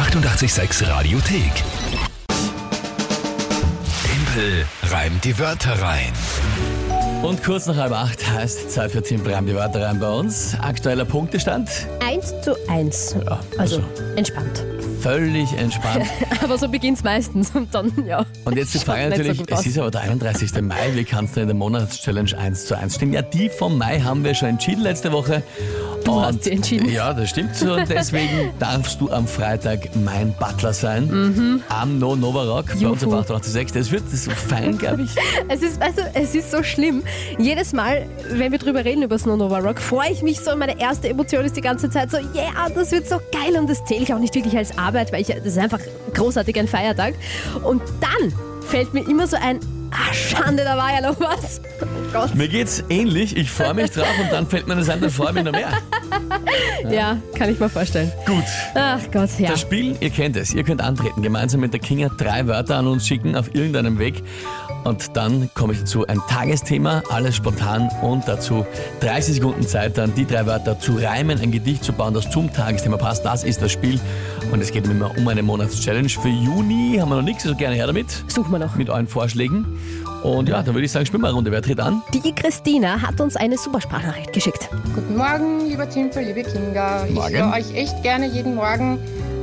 886 Radiothek. Tempel reimt die Wörter rein. Und kurz nach halb acht heißt Zeit für Timpel reimt die Wörter rein bei uns. Aktueller Punktestand, 1 zu 1. Ja, also, also. entspannt. völlig entspannt. Aber so beginnt's meistens und dann, ja. Und jetzt die Frage so natürlich, gut es ist aber der 31. Mai, wie kannst du in der Monatschallenge 1 zu 1 stehen? Ja, die vom Mai haben wir schon entschieden letzte Woche. Du Und- hast sie entschieden. Ja, das stimmt so. Und deswegen darfst du am Freitag mein Butler sein. Am No Nova Rock bei uns auf Juhu. 886. Das wird das ist fein, glaube ich. Es ist, also, es ist so schlimm. Jedes Mal, wenn wir drüber reden über Snow Nova Rock, freue ich mich so. Meine erste Emotion ist die ganze Zeit so, yeah, das wird so geil. Und das zähle ich auch nicht wirklich als Arbeit, weil ich, das ist einfach großartig ein Feiertag. Und dann fällt mir immer so ein, ah, Schande, da war ja noch was. Oh Gott. Mir geht's ähnlich. Ich freue mich drauf und dann fällt mir das ein, dann freue ich mich noch mehr. Ja, kann ich mir vorstellen. Gut. Ach Gott, ja. Das Spiel, ihr kennt es. Ihr könnt antreten, gemeinsam mit der Kinga drei Wörter an uns schicken auf irgendeinem Weg. Und dann komme ich dazu ein Tagesthema, alles spontan und dazu 30 Sekunden Zeit, dann die drei Wörter zu reimen, ein Gedicht zu bauen, das zum Tagesthema passt. Das ist das Spiel. Und es geht immer um eine Monatschallenge. Für Juni haben wir noch nichts, also gerne her damit, Suchen wir noch. mit euren Vorschlägen. Und ja, dann würde ich sagen, spielen wir eine Runde. Wer tritt an? Die Christina hat uns eine super Sprachnachricht geschickt. Guten Morgen, lieber Timpel, liebe Kinga. Ich Morgen. höre euch echt gerne jeden Morgen,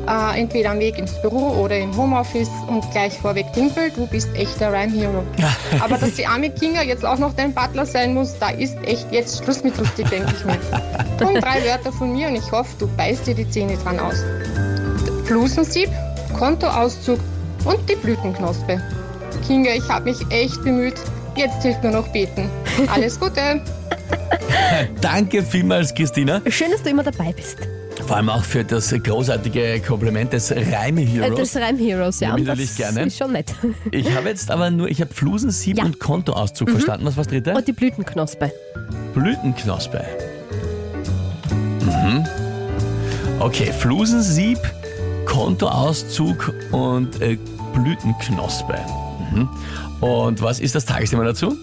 äh, entweder am Weg ins Büro oder im Homeoffice. Und gleich vorweg, Timpel, du bist echter Rhyme Hero. Aber dass die arme Kinga jetzt auch noch dein Butler sein muss, da ist echt jetzt Schluss mit lustig, denke ich mir. Und drei Wörter von mir und ich hoffe, du beißt dir die Zähne dran aus. Flusensieb, Kontoauszug und die Blütenknospe. Kinga, ich habe mich echt bemüht. Jetzt hilft nur noch beten. Alles Gute! Danke vielmals, Christina. Schön, dass du immer dabei bist. Vor allem auch für das großartige Kompliment des Äh, Reime-Heroes. Das Reim Heroes, ja. Natürlich das gerne. ist schon nett. Ich habe jetzt aber nur, ich habe Flusensieb Ja. und Kontoauszug verstanden. Was war das dritte? Und die Blütenknospe. Blütenknospe. Mhm. Okay, Flusensieb, Kontoauszug und äh, Blütenknospe. Mhm. Und was ist das Tagesthema dazu?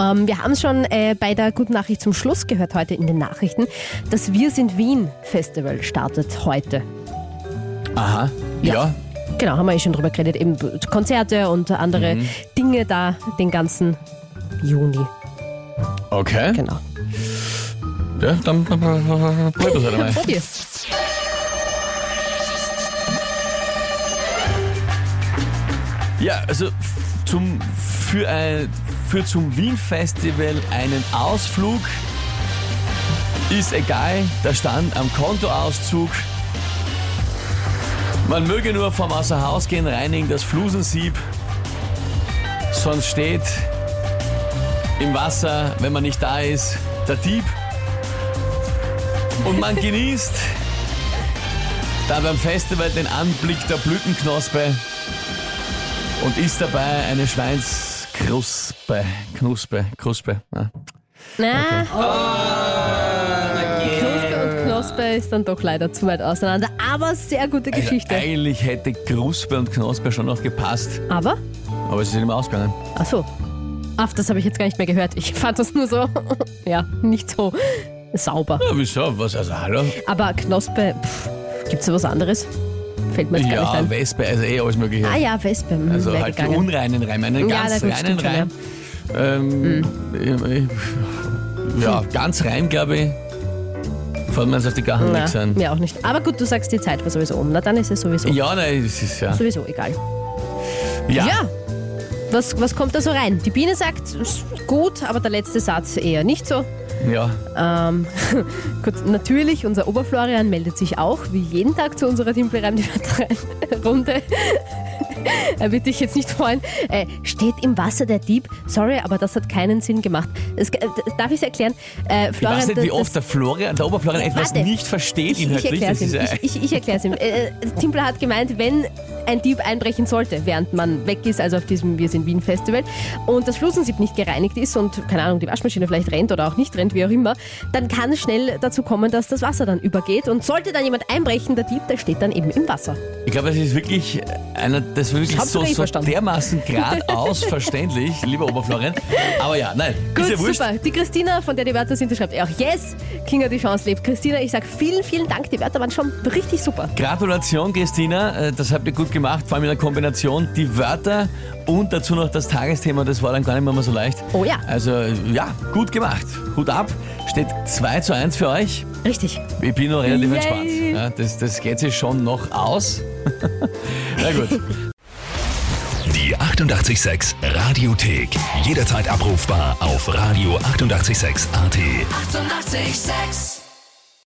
Ähm, wir haben es schon äh, bei der Guten Nachricht zum Schluss gehört heute in den Nachrichten. Das Wir sind Wien Festival startet heute. Aha, ja. Ja. Genau, haben wir eh schon drüber geredet. Eben Konzerte und andere Mhm. Dinge da den ganzen Juni. Okay. Genau. Ja, dann probieren wir es halt einmal. Probier's. Ja, also zum, für, ein, für zum Wien Festival einen Ausflug ist egal, der stand am Kontoauszug. Man möge nur vom Außerhausgehen reinigen das Flusensieb, sonst steht im Wasser, wenn man nicht da ist, der Dieb. Und man genießt da beim Festival den Anblick der Blütenknospe und isst dabei eine Schweinskruspe. Knuspe, Kruspe. Na, Knospe und Knospe ist dann doch leider zu weit auseinander. Aber sehr gute Also Geschichte. eigentlich hätte Kruspe und Knospe schon noch gepasst, Aber, aber es ist nicht mehr ausgegangen. ach so. Ach, das habe ich jetzt gar nicht mehr gehört. Ich fand das nur so, ja, nicht so sauber. Ja, wieso? Was? Also, hallo? Aber Knospe, pff, gibt's da was anderes? Fällt mir jetzt gar nicht Ja, ein. Wespe, also eh alles mögliche. Ah ja, Wespe. hm, Also halt die gegangen. unreinen Reime, einen Ja, ganz reinen schon, Reim. Ähm, ja, ganz rein, glaube ich. Fällt mir jetzt auf die Gachen nichts ein. mir auch nicht. Aber gut, du sagst, die Zeit war sowieso um. Na, dann ist es sowieso, Ja, nein, es ist ja. sowieso egal. Ja, Ja. Was, was kommt da so rein? Die Biene sagt, gut, aber der letzte Satz eher nicht so. Ja. Ähm, gut, natürlich, unser Oberflorian meldet sich auch, wie jeden Tag zu unserer Timpelreim-Runde. er wird dich jetzt nicht freuen. Äh, steht im Wasser der Dieb? Sorry, aber das hat keinen Sinn gemacht. Das, äh, darf ich es erklären? Äh, Ich Florian, weiß nicht, wie oft der Florian, der Oberflorian etwas Warte. nicht versteht ich, ich erkläre es ihm. Ich, ich, ich erkläre es ihm. Äh, Timpler hat gemeint, wenn ein Dieb einbrechen sollte, während man weg ist, also auf diesem Wir sind Wien Festival, und das Flusensieb nicht gereinigt ist und, keine Ahnung, die Waschmaschine vielleicht rennt oder auch nicht rennt, wie auch immer, dann kann es schnell dazu kommen, dass das Wasser dann übergeht. Und sollte dann jemand einbrechen, der Dieb, der steht dann eben im Wasser. Ich glaube, das ist wirklich einer, das ist wirklich so, so dermaßen geradeaus verständlich, lieber Oberflorian. Aber ja, nein, Gut, ist ja wurscht. super. Die Christina, von der die Wörter sind, die schreibt auch Yes, Kinga die Chance lebt. Christina, ich sag vielen, vielen Dank. Die Wörter waren schon richtig super. Gratulation, Christina, äh, das habt ihr gut gemacht, vor allem in der Kombination. Die Wörter und dazu noch das Tagesthema, das war dann gar nicht mehr so leicht. Oh ja. Also ja, gut gemacht. Hut ab. Steht 2 zu 1 für euch. Richtig. Ich bin noch relativ Yay. entspannt. Ja, das, das geht sich schon noch aus. Na gut. Die 886 Radiothek. Jederzeit abrufbar auf radio886.at. 886! 886